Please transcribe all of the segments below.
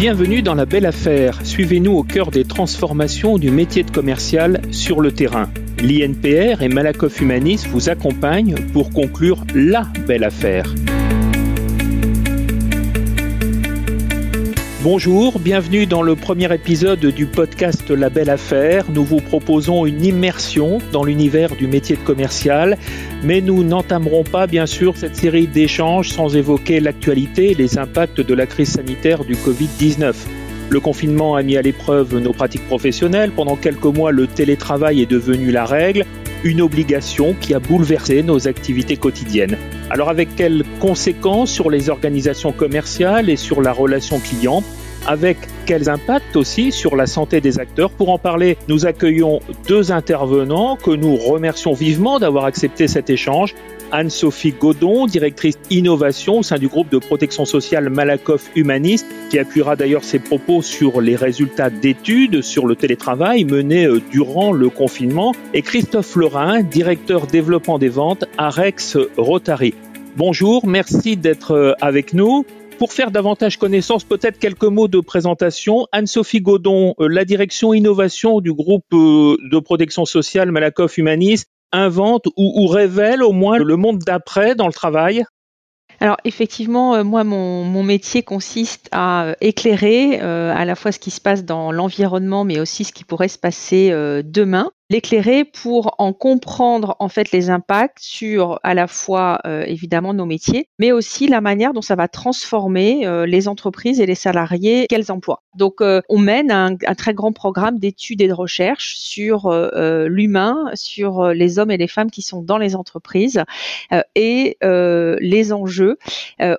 Bienvenue dans la belle affaire. Suivez-nous au cœur des transformations du métier de commercial sur le terrain. L'INPR et Malakoff Humanis vous accompagnent pour conclure la belle affaire. Bonjour, bienvenue dans le premier épisode du podcast La Belle Affaire. Nous vous proposons une immersion dans l'univers du métier de commercial, mais nous n'entamerons pas bien sûr cette série d'échanges sans évoquer l'actualité et les impacts de la crise sanitaire du Covid-19. Le confinement a mis à l'épreuve nos pratiques professionnelles. Pendant quelques mois, le télétravail est devenu la règle, une obligation qui a bouleversé nos activités quotidiennes. Alors avec quelles conséquences sur les organisations commerciales et sur la relation client? Avec quels impacts aussi sur la santé des acteurs? Pour en parler, nous accueillons deux intervenants que nous remercions vivement d'avoir accepté cet échange. Anne-Sophie Godon, directrice innovation au sein du groupe de protection sociale Malakoff Humaniste, qui appuiera d'ailleurs ses propos sur les résultats d'études sur le télétravail menées euh, durant le confinement, et Christophe Lorrain, directeur développement des ventes à Rex Rotary. Bonjour, merci d'être euh, avec nous. Pour faire davantage connaissance, peut-être quelques mots de présentation. Anne-Sophie Godon, euh, la direction innovation du groupe de protection sociale Malakoff Humanis, invente ou, révèle au moins le monde d'après dans le travail? Alors effectivement, euh, moi, mon, métier consiste à éclairer à la fois ce qui se passe dans l'environnement, mais aussi ce qui pourrait se passer demain l'éclairer pour en comprendre en fait les impacts sur à la fois euh, évidemment nos métiers, mais aussi la manière dont ça va transformer euh, les entreprises et les salariés qu'elles emploient. Donc euh, on mène un, un, très grand programme d'études et de recherche sur l'humain, sur les hommes et les femmes qui sont dans les entreprises et les enjeux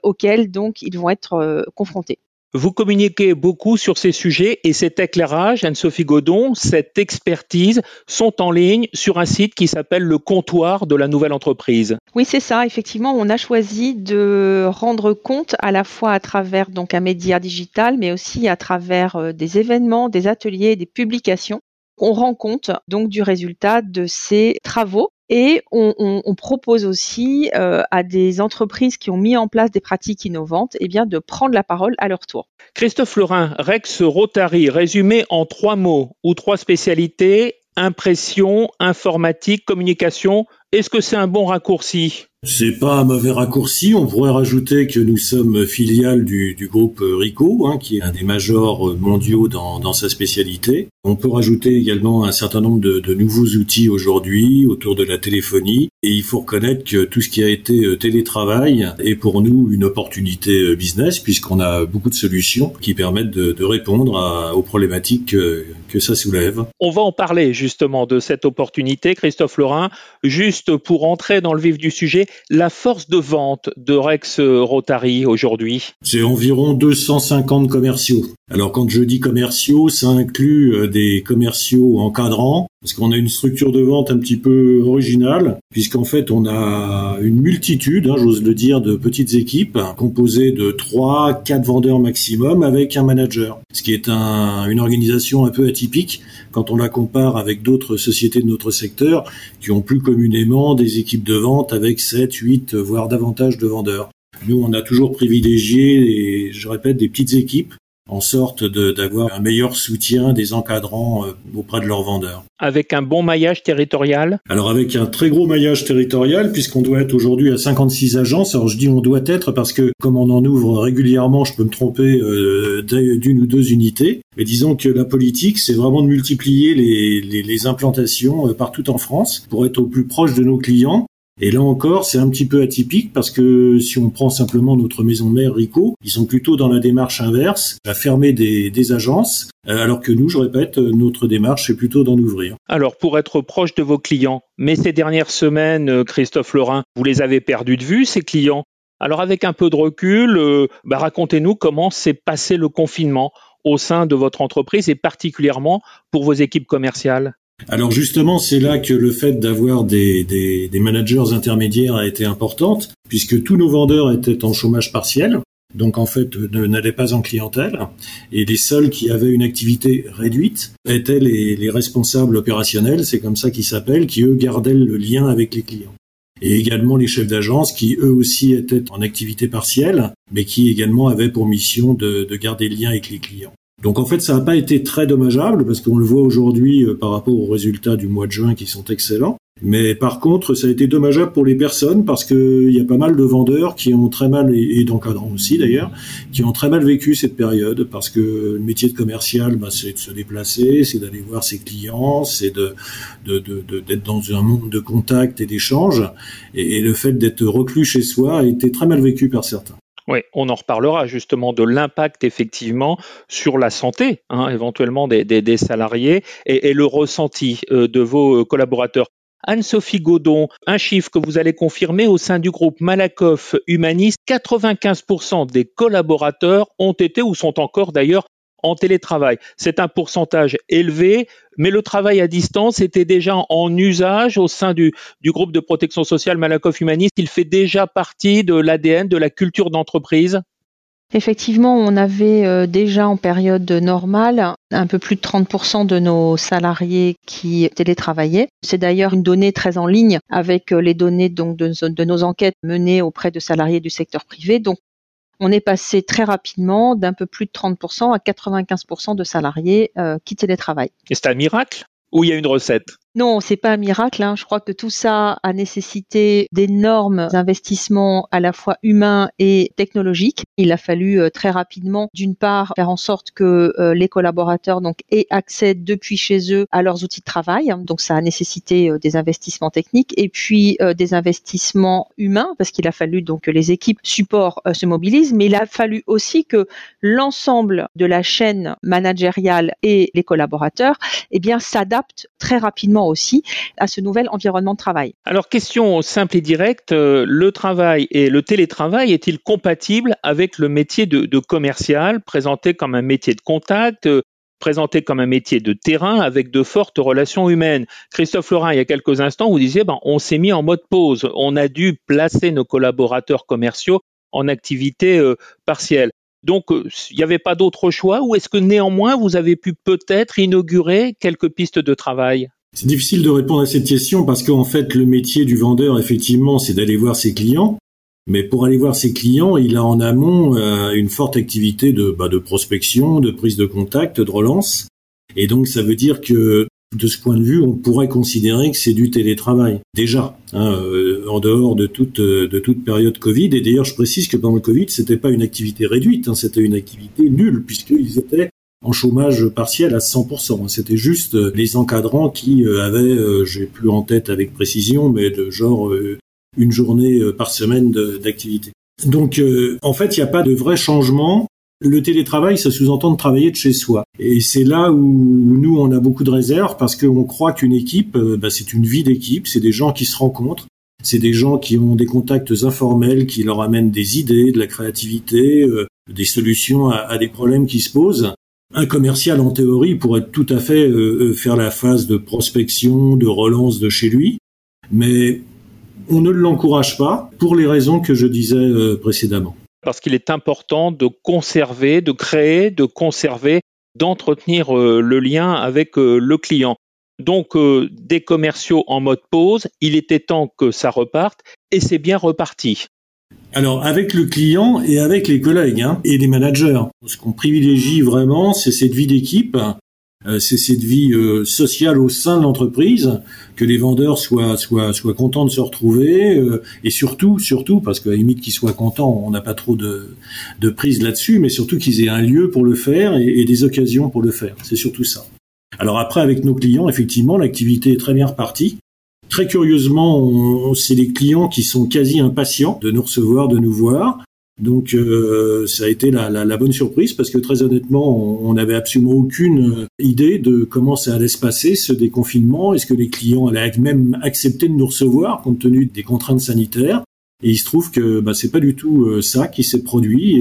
auxquels donc ils vont être confrontés. Vous communiquez beaucoup sur ces sujets et cet éclairage, Anne-Sophie Godon, cette expertise sont en ligne sur un site qui s'appelle le comptoir de la nouvelle entreprise. Oui, c'est ça. Effectivement, on a choisi de rendre compte à la fois à travers donc un média digital, mais aussi à travers euh, des événements, des ateliers, des publications. On rend compte donc du résultat de ces travaux et on, propose aussi euh, à des entreprises qui ont mis en place des pratiques innovantes eh bien, de prendre la parole à leur tour. Christophe Lorrain, Rex Rotary, résumé en trois mots ou trois spécialités, impression, informatique, communication, est-ce que c'est un bon raccourci? C'est pas un mauvais raccourci. On pourrait rajouter que nous sommes filiales du, groupe Rico, hein, qui est un des majors mondiaux dans, sa spécialité. On peut rajouter également un certain nombre de, nouveaux outils aujourd'hui autour de la téléphonie. Et il faut reconnaître que tout ce qui a été euh, télétravail est pour nous une opportunité euh, business, puisqu'on a beaucoup de solutions qui permettent de, répondre aux problématiques que, que ça soulève. On va en parler justement de cette opportunité, Christophe Lorrain. Juste pour entrer dans le vif du sujet, la force de vente de Rex Rotary aujourd'hui C'est environ 250 commerciaux. Alors quand je dis commerciaux, ça inclut euh, des commerciaux encadrants, parce qu'on a une structure de vente un petit peu originale, puisqu'en fait on a une multitude, hein, j'ose le dire, de petites équipes composées de 3, 4 vendeurs maximum avec un manager, ce qui est une organisation un peu atypique quand on la compare avec d'autres sociétés de notre secteur qui ont plus communément des équipes de vente avec 7, 8, voire davantage de vendeurs. Nous, on a toujours privilégié, je répète, des petites équipes en sorte d'avoir un meilleur soutien des encadrants euh, auprès de leurs vendeurs. Avec un bon maillage territorial Alors avec un très gros maillage territorial, puisqu'on doit être aujourd'hui à 56 agences. Alors je dis on doit être parce que comme on en ouvre régulièrement, je peux me tromper euh, d'une ou deux unités. Mais disons que la politique, c'est vraiment de multiplier les, les, les implantations euh, partout en France pour être au plus proche de nos clients et là encore, c'est un petit peu atypique parce que si on prend simplement notre maison mère Rico, ils sont plutôt dans la démarche inverse, à fermer des, agences, euh, alors que nous, je répète, notre démarche est plutôt d'en ouvrir. Alors pour être proche de vos clients, mais ces dernières semaines, euh, Christophe Lorrain, vous les avez perdus de vue, ces clients. Alors avec un peu de recul, euh, bah, racontez-nous comment s'est passé le confinement au sein de votre entreprise et particulièrement pour vos équipes commerciales. Alors justement, c'est là que le fait d'avoir des, managers intermédiaires a été importante, puisque tous nos vendeurs étaient en chômage partiel, donc en fait n'allaient pas en clientèle, et les seuls qui avaient une activité réduite étaient les, les responsables opérationnels, c'est comme ça qu'ils s'appellent, qui eux gardaient le lien avec les clients. et également les chefs d'agence qui eux aussi étaient en activité partielle, mais qui également avaient pour mission de, de garder le lien avec les clients. Donc en fait, ça n'a pas été très dommageable parce qu'on le voit aujourd'hui euh, par rapport aux résultats du mois de juin qui sont excellents. Mais par contre, ça a été dommageable pour les personnes parce qu'il y a pas mal de vendeurs qui ont très mal, et d'encadrants aussi d'ailleurs, qui ont très mal vécu cette période parce que le métier de commercial, bah, c'est de se déplacer, c'est d'aller voir ses clients, c'est d'être dans un monde de contact et d'échange. Et, et le fait d'être reclus chez soi a été très mal vécu par certains. Oui, on en reparlera justement de l'impact effectivement sur la santé, hein, éventuellement des, salariés et, le ressenti euh, de vos euh, collaborateurs. Anne-Sophie Godon, un chiffre que vous allez confirmer au sein du groupe Malakoff Humaniste, 95% des collaborateurs ont été ou sont encore d'ailleurs en télétravail. C'est un pourcentage élevé, mais le travail à distance était déjà en usage au sein du, groupe de protection sociale Malakoff Humaniste. Il fait déjà partie de l'ADN, de la culture d'entreprise. Effectivement, on avait euh, déjà en période normale un peu plus de 30% de nos salariés qui télétravaillaient. C'est d'ailleurs une donnée très en ligne avec euh, les données de, nos enquêtes menées auprès de salariés du secteur privé. On est passé très rapidement d'un peu plus de 30% à 95% de salariés euh, qui télétravaillent. Et c'est un miracle? Ou il y a une recette? Non, c'est pas un miracle. Hein. Je crois que tout ça a nécessité d'énormes investissements à la fois humains et technologiques. Il a fallu euh, très rapidement, d'une part, faire en sorte que euh, les collaborateurs donc aient accès depuis chez eux à leurs outils de travail. Donc ça a nécessité euh, des investissements techniques et puis des investissements humains parce qu'il a fallu donc que les équipes support se mobilisent, mais il a fallu aussi que l'ensemble de la chaîne managériale et les collaborateurs, eh bien, s'adaptent très rapidement aussi à ce nouvel environnement de travail. Alors question simple et directe, euh, le travail et le télétravail est-il compatible avec le métier de, commercial présenté comme un métier de contact euh, présenté comme un métier de terrain avec de fortes relations humaines? Christophe Laurin, il y a quelques instants, vous disiez, ben, on s'est mis en mode pause. On a dû placer nos collaborateurs commerciaux en activité euh, partielle. Donc, il n'y avait pas d'autre choix ou est-ce que néanmoins, vous avez pu peut-être inaugurer quelques pistes de travail? C'est difficile de répondre à cette question parce qu'en fait, le métier du vendeur, effectivement, c'est d'aller voir ses clients. Mais pour aller voir ses clients, il a en amont euh, une forte activité de, bah, de prospection, de prise de contact, de relance. Et donc, ça veut dire que de ce point de vue, on pourrait considérer que c'est du télétravail déjà, hein, euh, en dehors de toute de toute période Covid. Et d'ailleurs, je précise que pendant le Covid, c'était pas une activité réduite, hein, c'était une activité nulle puisqu'ils étaient en chômage partiel à 100%. C'était juste euh, les encadrants qui euh, avaient, euh, j'ai plus en tête avec précision, mais de genre une journée par semaine d'activité. Donc en fait, il n'y a pas de vrai changement. Le télétravail, ça sous-entend de travailler de chez soi. Et c'est là où nous, on a beaucoup de réserves parce qu'on croit qu'une équipe, bah, c'est une vie d'équipe, c'est des gens qui se rencontrent, c'est des gens qui ont des contacts informels, qui leur amènent des idées, de la créativité, des solutions à, des problèmes qui se posent. Un commercial, en théorie, pourrait tout à fait euh, euh, faire la phase de prospection, de relance de chez lui, mais on ne l'encourage pas pour les raisons que je disais euh, précédemment. Parce qu'il est important de conserver, de créer, de conserver, d'entretenir le lien avec le client. Donc des commerciaux en mode pause, il était temps que ça reparte et c'est bien reparti. Alors avec le client et avec les collègues hein, et les managers. Ce qu'on privilégie vraiment, c'est cette vie d'équipe, euh, c'est cette vie euh, sociale au sein de l'entreprise, que les vendeurs soient soient soient contents de se retrouver euh, et surtout surtout parce qu'à la limite qu'ils soient contents, on n'a pas trop de de prise là-dessus, mais surtout qu'ils aient un lieu pour le faire et, et des occasions pour le faire. C'est surtout ça. Alors après avec nos clients, effectivement, l'activité est très bien repartie. Très curieusement, c'est les clients qui sont quasi impatients de nous recevoir, de nous voir. Donc euh, ça a été la, bonne surprise parce que très honnêtement, on n'avait absolument aucune euh, idée de comment ça allait se passer ce déconfinement. Est-ce que les clients allaient même accepter de nous recevoir compte tenu des contraintes sanitaires? Et il se trouve que bah, c'est pas du tout euh, ça qui s'est produit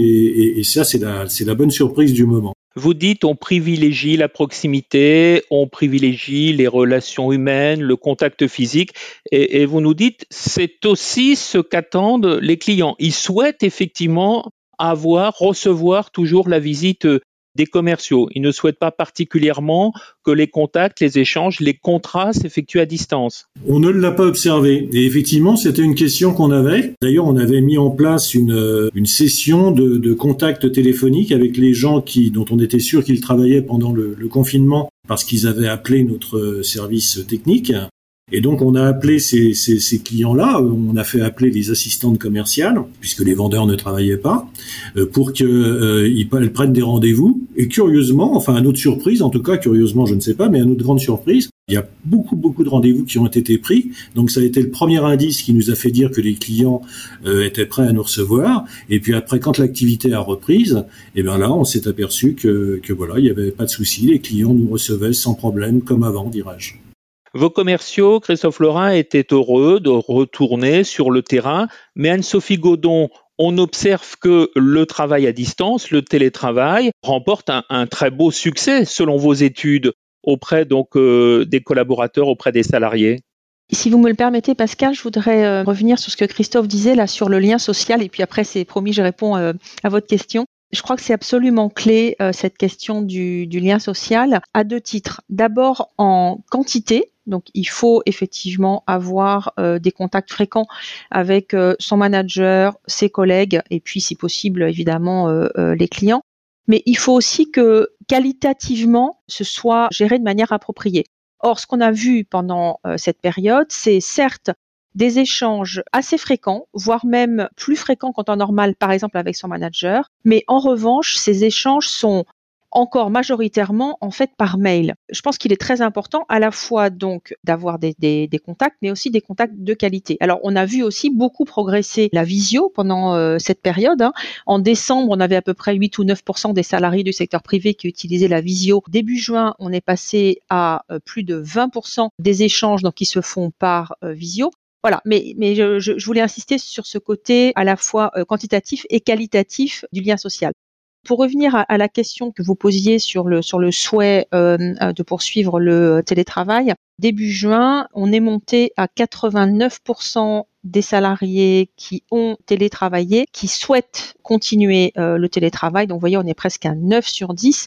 et, ça c'est la, c'est la bonne surprise du moment. Vous dites on privilégie la proximité, on privilégie les relations humaines, le contact physique, et, vous nous dites c'est aussi ce qu'attendent les clients. Ils souhaitent effectivement avoir, recevoir toujours la visite des commerciaux. Ils ne souhaitent pas particulièrement que les contacts, les échanges, les contrats s'effectuent à distance. On ne l'a pas observé. Et effectivement, c'était une question qu'on avait. D'ailleurs, on avait mis en place une, une session de, de contact téléphonique avec les gens qui, dont on était sûr qu'ils travaillaient pendant le, le confinement parce qu'ils avaient appelé notre service technique. Et donc on a appelé ces, ces, ces clients-là, on a fait appeler les assistantes commerciales, puisque les vendeurs ne travaillaient pas, euh, pour qu'ils euh, prennent des rendez-vous. Et curieusement, enfin à notre surprise, en tout cas curieusement je ne sais pas, mais à notre grande surprise, il y a beaucoup beaucoup de rendez-vous qui ont été pris. Donc ça a été le premier indice qui nous a fait dire que les clients euh, étaient prêts à nous recevoir. Et puis après, quand l'activité a reprise, eh bien là on s'est aperçu que, que voilà, il n'y avait pas de souci, les clients nous recevaient sans problème comme avant, dirais-je. Vos commerciaux, Christophe Lorrain, étaient heureux de retourner sur le terrain, mais Anne-Sophie Godon, on observe que le travail à distance, le télétravail, remporte un, très beau succès selon vos études auprès donc euh, des collaborateurs, auprès des salariés. Si vous me le permettez, Pascal, je voudrais euh, revenir sur ce que Christophe disait là sur le lien social, et puis après, c'est promis, je réponds euh, à votre question. Je crois que c'est absolument clé cette question du, du, lien social à deux titres. D'abord en quantité, donc il faut effectivement avoir euh, des contacts fréquents avec euh, son manager, ses collègues et puis si possible évidemment euh, les clients. Mais il faut aussi que qualitativement ce soit géré de manière appropriée. Or, ce qu'on a vu pendant cette période, c'est certes des échanges assez fréquents, voire même plus fréquents qu'en temps normal, par exemple avec son manager. Mais en revanche, ces échanges sont encore majoritairement en fait par mail. Je pense qu'il est très important à la fois donc d'avoir des, des, des, contacts, mais aussi des contacts de qualité. Alors on a vu aussi beaucoup progresser la visio pendant euh, cette période. Hein. En décembre, on avait à peu près 8 ou 9% des salariés du secteur privé qui utilisaient la visio. Début juin, on est passé à euh, plus de 20 des échanges donc qui se font par euh, visio. Voilà, mais, mais je, je, voulais insister sur ce côté à la fois quantitatif et qualitatif du lien social. Pour revenir à, la question que vous posiez sur le, souhait euh, euh, de poursuivre le télétravail, début juin, on est monté à 89% des salariés qui ont télétravaillé, qui souhaitent continuer euh, le télétravail. Donc, vous voyez, on est presque à 9 sur 10.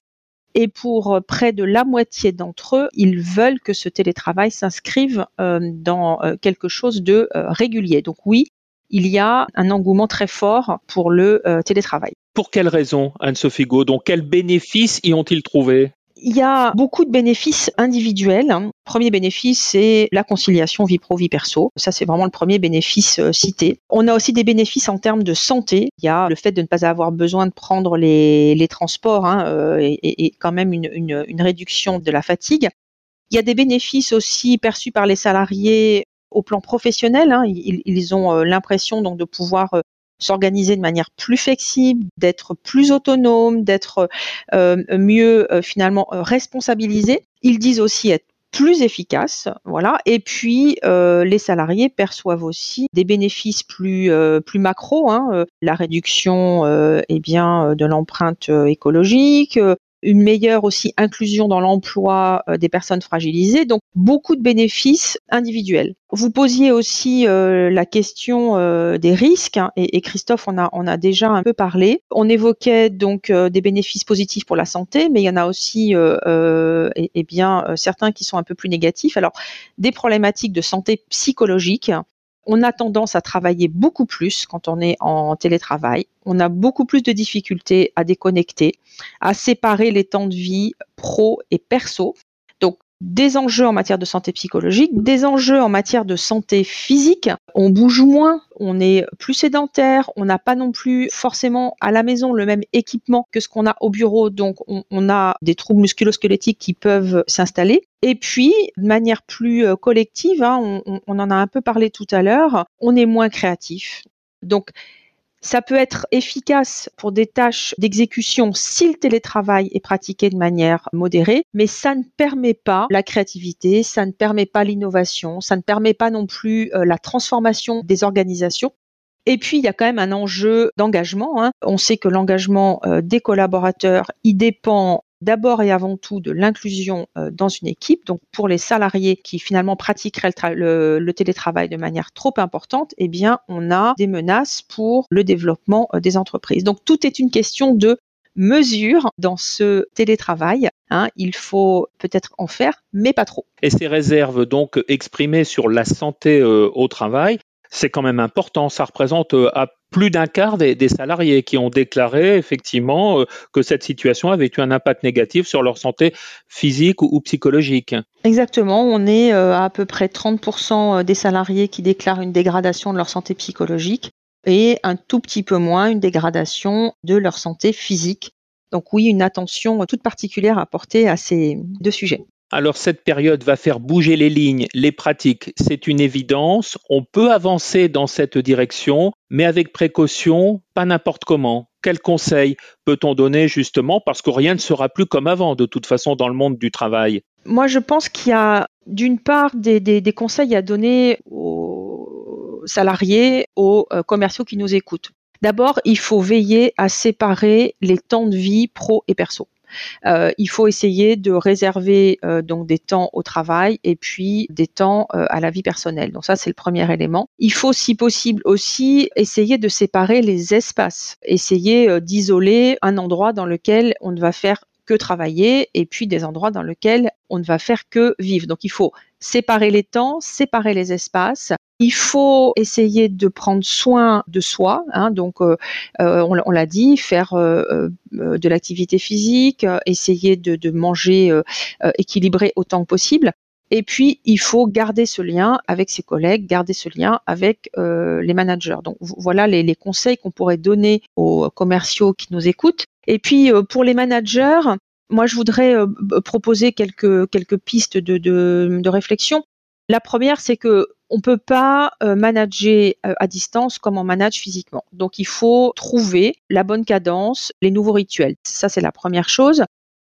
Et pour près de la moitié d'entre eux, ils veulent que ce télétravail s'inscrive dans quelque chose de régulier. Donc oui, il y a un engouement très fort pour le télétravail. Pour quelles raisons, Anne-Sophie Gaudon Quels bénéfices y ont-ils trouvé il y a beaucoup de bénéfices individuels. Premier bénéfice, c'est la conciliation vie pro-vie perso. Ça, c'est vraiment le premier bénéfice euh, cité. On a aussi des bénéfices en termes de santé. Il y a le fait de ne pas avoir besoin de prendre les, transports hein, euh, et, quand même une, réduction de la fatigue. Il y a des bénéfices aussi perçus par les salariés au plan professionnel. Hein. Ils, ils, ont euh, l'impression donc de pouvoir s'organiser de manière plus flexible, d'être plus autonome, d'être euh, mieux euh, finalement euh, responsabilisé. Ils disent aussi être plus efficaces, voilà. Et puis les salariés perçoivent aussi des bénéfices plus plus macro, hein, la réduction eh bien de l'empreinte écologique, une meilleure aussi inclusion dans l'emploi euh, des personnes fragilisées, donc beaucoup de bénéfices individuels. Vous posiez aussi euh, la question euh, des risques, hein, et, Christophe en a, on a déjà un peu parlé. On évoquait donc des bénéfices positifs pour la santé, mais il y en a aussi et, et bien certains qui sont un peu plus négatifs. Alors des problématiques de santé psychologique, on a tendance à travailler beaucoup plus quand on est en télétravail. On a beaucoup plus de difficultés à déconnecter, à séparer les temps de vie pro et perso des enjeux en matière de santé psychologique, des enjeux en matière de santé physique. On bouge moins, on est plus sédentaire, on n'a pas non plus forcément à la maison le même équipement que ce qu'on a au bureau, donc on, a des troubles musculosquelettiques qui peuvent s'installer. Et puis, de manière plus euh, collective, hein, on, on en a un peu parlé tout à l'heure, on est moins créatif. Donc, ça peut être efficace pour des tâches d'exécution si le télétravail est pratiqué de manière modérée, mais ça ne permet pas la créativité, ça ne permet pas l'innovation, ça ne permet pas non plus euh, la transformation des organisations. Et puis, il y a quand même un enjeu d'engagement. Hein. On sait que l'engagement euh, des collaborateurs, il dépend d'abord et avant tout de l'inclusion euh, dans une équipe. Donc pour les salariés qui finalement pratiqueraient le, télétravail de manière trop importante, eh bien on a des menaces pour le développement euh, des entreprises. Donc tout est une question de mesure dans ce télétravail. Hein. il faut peut-être en faire, mais pas trop. Et ces réserves donc exprimées sur la santé euh, au travail, c'est quand même important. Ça représente euh, à plus d'un quart des, salariés qui ont déclaré effectivement euh, que cette situation avait eu un impact négatif sur leur santé physique ou, psychologique. Exactement, on est à, à peu près 30% des salariés qui déclarent une dégradation de leur santé psychologique et un tout petit peu moins une dégradation de leur santé physique. Donc oui, une attention toute particulière à porter à ces deux sujets. Alors cette période va faire bouger les lignes, les pratiques, c'est une évidence. On peut avancer dans cette direction, mais avec précaution, pas n'importe comment. Quels conseils peut-on donner justement parce que rien ne sera plus comme avant de toute façon dans le monde du travail? Moi je pense qu'il y a d'une part des, des conseils à donner aux salariés, aux euh, commerciaux qui nous écoutent. D'abord, il faut veiller à séparer les temps de vie pro et perso. Euh, il faut essayer de réserver euh, donc des temps au travail et puis des temps à la vie personnelle. Donc ça c'est le premier élément. Il faut si possible aussi essayer de séparer les espaces, essayer d'isoler un endroit dans lequel on ne va faire que travailler et puis des endroits dans lesquels on ne va faire que vivre. Donc il faut séparer les temps, séparer les espaces. Il faut essayer de prendre soin de soi, hein, donc euh, euh, on, l'a dit, faire euh, de l'activité physique, essayer de, de manger équilibré autant que possible. Et puis, il faut garder ce lien avec ses collègues, garder ce lien avec les managers. Donc, voilà les, conseils qu'on pourrait donner aux commerciaux qui nous écoutent. Et puis, pour les managers, moi, je voudrais euh, proposer quelques, pistes de, réflexion. La première, c'est que on peut pas euh, manager euh, à distance comme on manage physiquement. Donc, il faut trouver la bonne cadence, les nouveaux rituels. Ça, c'est la première chose.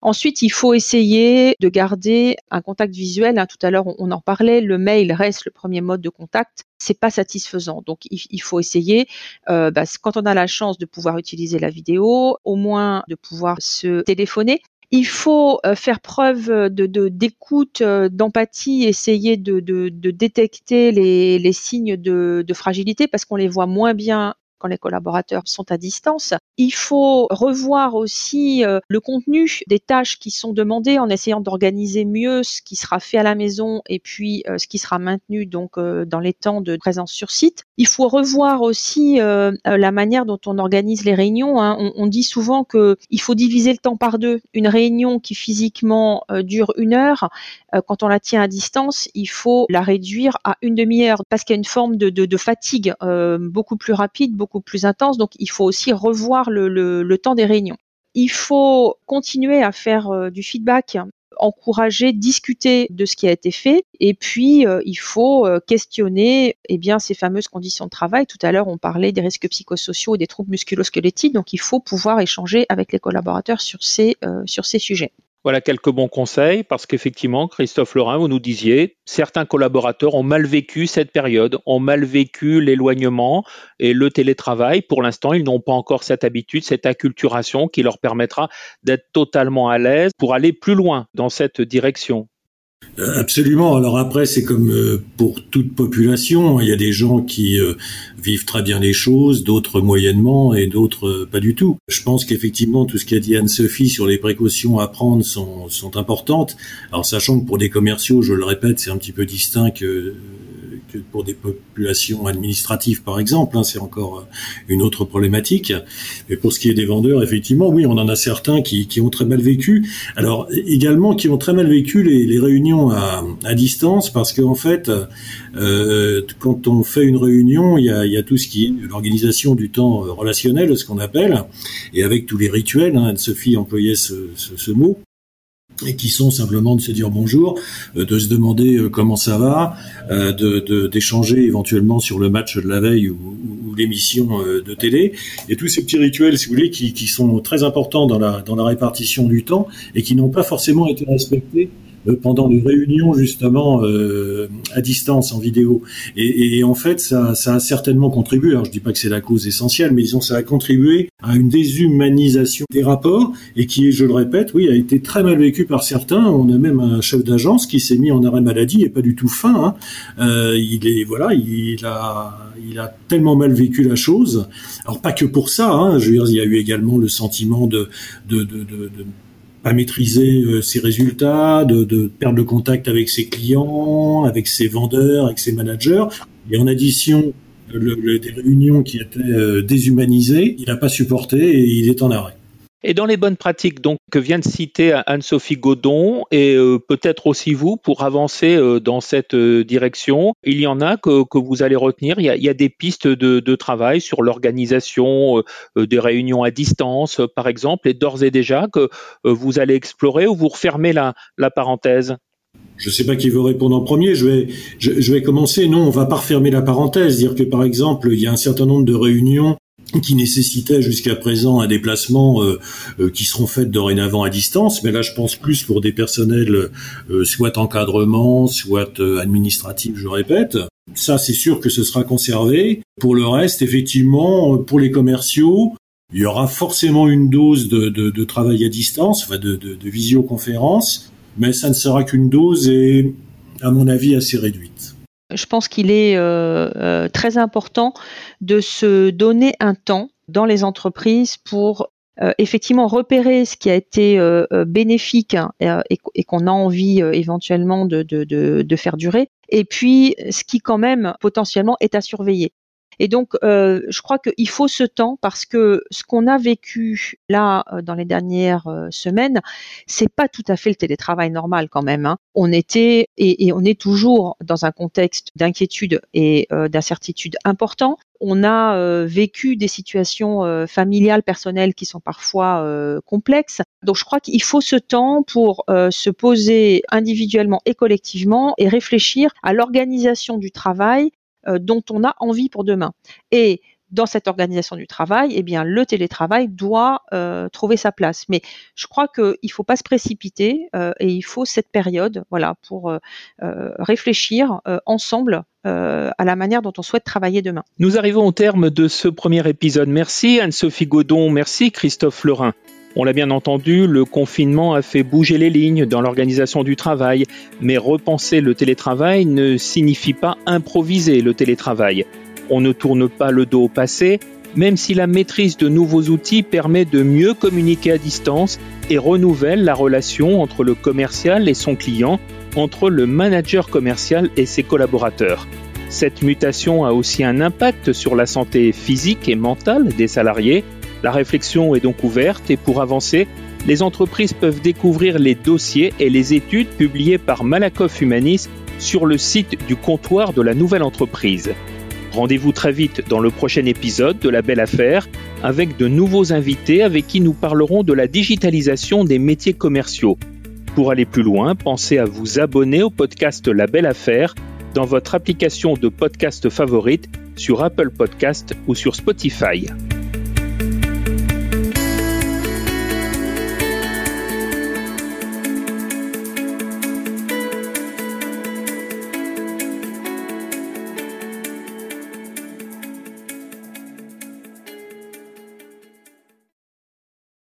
Ensuite, il faut essayer de garder un contact visuel. Hein, tout à l'heure, on, en parlait. Le mail reste le premier mode de contact. C'est pas satisfaisant. Donc, il, faut essayer, bah, quand on a la chance de pouvoir utiliser la vidéo, au moins de pouvoir se téléphoner. Il faut euh, faire preuve d'écoute, euh, d'empathie, essayer de, détecter les, signes de, fragilité parce qu'on les voit moins bien les collaborateurs sont à distance. Il faut revoir aussi euh, le contenu des tâches qui sont demandées en essayant d'organiser mieux ce qui sera fait à la maison et puis euh, ce qui sera maintenu donc euh, dans les temps de présence sur site. Il faut revoir aussi la manière dont on organise les réunions. Hein. On, dit souvent que il faut diviser le temps par deux. Une réunion qui physiquement dure une heure, quand on la tient à distance, il faut la réduire à une demi-heure parce qu'il y a une forme de, fatigue beaucoup plus rapide, plus intense. Donc il faut aussi revoir le, temps des réunions. Il faut continuer à faire euh, du feedback encourager, discuter de ce qui a été fait, et puis euh, il faut euh, questionner eh bien ces fameuses conditions de travail. Tout à l'heure, on parlait des risques psychosociaux et des troubles musculosquelettiques, donc il faut pouvoir échanger avec les collaborateurs sur ces sur ces sujets. Voilà quelques bons conseils parce qu'effectivement, Christophe Lorrain, vous nous disiez, certains collaborateurs ont mal vécu cette période, ont mal vécu l'éloignement et le télétravail. Pour l'instant, ils n'ont pas encore cette habitude, cette acculturation qui leur permettra d'être totalement à l'aise pour aller plus loin dans cette direction. Euh, absolument. Alors après, c'est comme euh, pour toute population. Il y a des gens qui euh, vivent très bien les choses, d'autres moyennement et d'autres pas du tout. Je pense qu'effectivement, tout ce qu'a dit Anne-Sophie sur les précautions à prendre sont, sont importantes. Alors sachant que pour des commerciaux, je le répète, c'est un petit peu distinct que pour des populations administratives, par exemple. Hein, c'est encore euh, une autre problématique. Mais pour ce qui est des vendeurs, effectivement, oui, on en a certains qui, qui ont très mal vécu. Alors également qui ont très mal vécu les, les réunions à, à, distance, parce qu'en fait, euh, quand on fait une réunion, il y a, y a tout ce qui est l'organisation du temps euh, relationnel, ce qu'on appelle, et avec tous les rituels. Hein, Anne-Sophie employait ce, ce, ce mot et qui sont simplement de se dire bonjour, euh, de se demander euh, comment ça va, euh, de d'échanger éventuellement sur le match de la veille ou, l'émission de télé, et tous ces petits rituels, si vous voulez, qui, qui sont très importants dans la dans la répartition du temps et qui n'ont pas forcément été respectés pendant les réunions justement à distance en vidéo. Et, et en fait, ça, ça, a certainement contribué. Alors je dis pas que c'est la cause essentielle, mais disons ça a contribué à une déshumanisation des rapports et qui, je le répète, oui, a été très mal vécu par certains. On a même un chef d'agence qui s'est mis en arrêt maladie et pas du tout fin. Hein. il est voilà, il a il a tellement mal vécu la chose. Alors pas que pour ça. Hein, je veux dire, il y a eu également le sentiment de, de, de, de pas maîtriser euh, ses résultats, de, de, perdre le contact avec ses clients, avec ses vendeurs, avec ses managers. Et en addition, le, des réunions qui étaient euh, déshumanisées, il n'a pas supporté et il est en arrêt. Et dans les bonnes pratiques donc que vient de citer Anne-Sophie Godon et euh, peut-être aussi vous pour avancer euh, dans cette euh, direction, il y en a que, que vous allez retenir. Il y a, il y a des pistes de, de, travail sur l'organisation des réunions à distance, par exemple, et d'ores et déjà que vous allez explorer ou vous refermez la, la parenthèse? Je ne sais pas qui veut répondre en premier. Je vais, je, je, vais commencer. Non, on va pas refermer la parenthèse. Dire que par exemple, il y a un certain nombre de réunions qui nécessitaient jusqu'à présent un déplacement euh, euh, qui seront faites dorénavant à distance, mais là je pense plus pour des personnels euh, soit encadrement, soit administratifs, je répète. Ça c'est sûr que ce sera conservé. Pour le reste, effectivement, pour les commerciaux, il y aura forcément une dose de, de, de travail à distance, enfin de, de visioconférence, mais ça ne sera qu'une dose et, à mon avis, assez réduite je pense qu'il est euh, euh, très important de se donner un temps dans les entreprises pour euh, effectivement repérer ce qui a été bénéfique hein, et, qu'on a envie éventuellement de, de, faire durer, et puis ce qui quand même potentiellement est à surveiller. Et donc, euh, je crois qu'il faut ce temps parce que ce qu'on a vécu là euh, dans les dernières euh, semaines, c'est pas tout à fait le télétravail normal quand même. Hein. On était et, et, on est toujours dans un contexte d'inquiétude et d'incertitude important. On a vécu des situations familiales, personnelles qui sont parfois complexes. Donc, je crois qu'il faut ce temps pour se poser individuellement et collectivement et réfléchir à l'organisation du travail euh, dont on a envie pour demain. Et dans cette organisation du travail, eh bien, le télétravail doit euh, trouver sa place. Mais je crois qu'il ne faut pas se précipiter euh, et il faut cette période, voilà, pour réfléchir ensemble à la manière dont on souhaite travailler demain. Nous arrivons au terme de ce premier épisode. Merci Anne-Sophie Godon, merci Christophe Lerin. On l'a bien entendu, le confinement a fait bouger les lignes dans l'organisation du travail, mais repenser le télétravail ne signifie pas improviser le télétravail. On ne tourne pas le dos au passé, même si la maîtrise de nouveaux outils permet de mieux communiquer à distance et renouvelle la relation entre le commercial et son client, entre le manager commercial et ses collaborateurs. Cette mutation a aussi un impact sur la santé physique et mentale des salariés, la réflexion est donc ouverte et pour avancer, les entreprises peuvent découvrir les dossiers et les études publiées par Malakoff Humanis sur le site du comptoir de la nouvelle entreprise. Rendez-vous très vite dans le prochain épisode de La Belle Affaire avec de nouveaux invités avec qui nous parlerons de la digitalisation des métiers commerciaux. Pour aller plus loin, pensez à vous abonner au podcast La Belle Affaire dans votre application de podcast favorite sur Apple Podcast ou sur Spotify.